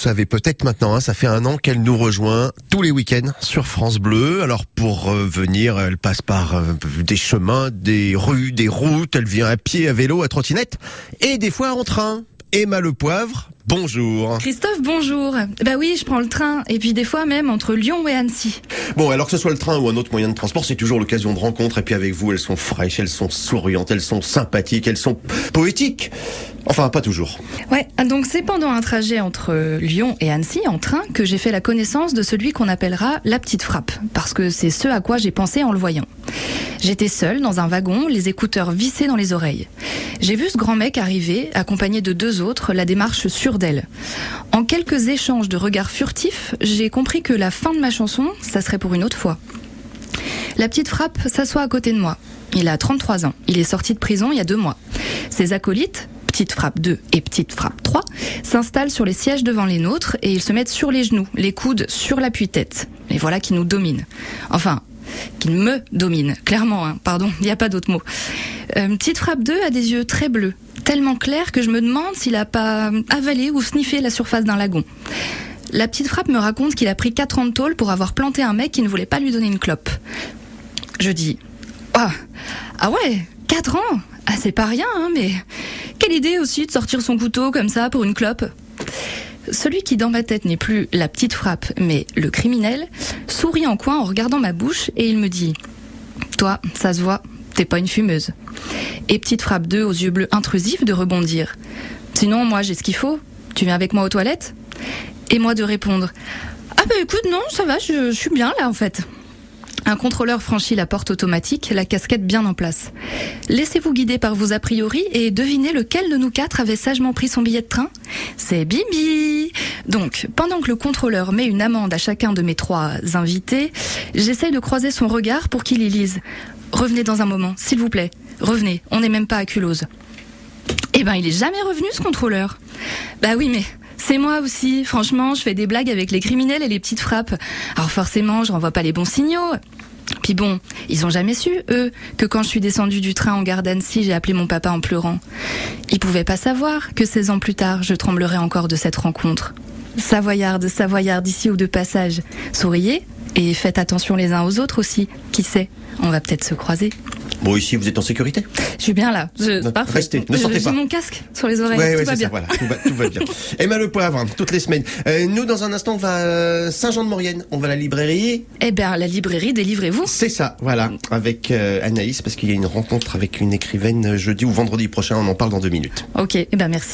savez peut-être maintenant, hein, ça fait un an qu'elle nous rejoint tous les week-ends sur France Bleu. Alors pour venir, elle passe par euh, des chemins, des rues, des routes. Elle vient à pied, à vélo, à trottinette et des fois en train. Emma Le Poivre, bonjour. Christophe, bonjour. Bah oui, je prends le train et puis des fois même entre Lyon et Annecy. Bon, alors que ce soit le train ou un autre moyen de transport, c'est toujours l'occasion de rencontre. Et puis avec vous, elles sont fraîches, elles sont souriantes, elles sont sympathiques, elles sont poétiques. Enfin, pas toujours. Ouais, donc c'est pendant un trajet entre Lyon et Annecy en train que j'ai fait la connaissance de celui qu'on appellera la petite frappe, parce que c'est ce à quoi j'ai pensé en le voyant. J'étais seule dans un wagon, les écouteurs vissés dans les oreilles. J'ai vu ce grand mec arriver, accompagné de deux autres, la démarche sûre d'elle. En quelques échanges de regards furtifs, j'ai compris que la fin de ma chanson, ça serait pour une autre fois. La petite frappe s'assoit à côté de moi. Il a 33 ans. Il est sorti de prison il y a deux mois. Ses acolytes, Petite Frappe 2 et Petite Frappe 3, s'installent sur les sièges devant les nôtres et ils se mettent sur les genoux, les coudes sur l'appui-tête. Et voilà qui nous domine. Enfin, qui me domine, clairement, hein. pardon, il n'y a pas d'autre mot. Euh, Petite Frappe 2 a des yeux très bleus, tellement clairs que je me demande s'il a pas avalé ou sniffé la surface d'un lagon. La petite frappe me raconte qu'il a pris 4 ans de tôle pour avoir planté un mec qui ne voulait pas lui donner une clope. Je dis Ah, ah ouais, 4 ans? Ah, c'est pas rien, hein, mais quelle idée aussi de sortir son couteau comme ça pour une clope celui qui dans ma tête n'est plus la petite frappe, mais le criminel, sourit en coin en regardant ma bouche et il me dit Toi, ça se voit, t'es pas une fumeuse. Et petite frappe 2 aux yeux bleus intrusifs de rebondir Sinon, moi j'ai ce qu'il faut. Tu viens avec moi aux toilettes? Et moi de répondre Ah bah écoute, non, ça va, je, je suis bien là en fait. Un contrôleur franchit la porte automatique, la casquette bien en place. Laissez-vous guider par vos a priori et devinez lequel de nous quatre avait sagement pris son billet de train? C'est Bibi Donc, pendant que le contrôleur met une amende à chacun de mes trois invités, j'essaye de croiser son regard pour qu'il y lise. Revenez dans un moment, s'il vous plaît. Revenez, on n'est même pas à Culose. Eh ben, il est jamais revenu ce contrôleur. Bah oui, mais c'est moi aussi. Franchement, je fais des blagues avec les criminels et les petites frappes. Alors forcément, je renvoie pas les bons signaux. Puis bon, ils ont jamais su, eux, que quand je suis descendue du train en gare d'Annecy, j'ai appelé mon papa en pleurant. Ils pouvaient pas savoir que 16 ans plus tard, je tremblerais encore de cette rencontre. Savoyarde, Savoyarde, ici ou de passage. Souriez et faites attention les uns aux autres aussi. Qui sait, on va peut-être se croiser. Bon, ici, vous êtes en sécurité? Je suis bien là. Je, Non, parfait. restez, ne sortez J'ai pas. mon casque sur les oreilles. Ouais, tout ouais, va bien. ça, voilà, tout va, tout va bien. Emma Le Poivre, toutes les semaines. Euh, nous, dans un instant, on va à Saint-Jean-de-Maurienne. On va à la librairie. Eh bien, la librairie, délivrez-vous. C'est ça, voilà, avec euh, Anaïs, parce qu'il y a une rencontre avec une écrivaine jeudi ou vendredi prochain. On en parle dans deux minutes. Ok, eh ben merci.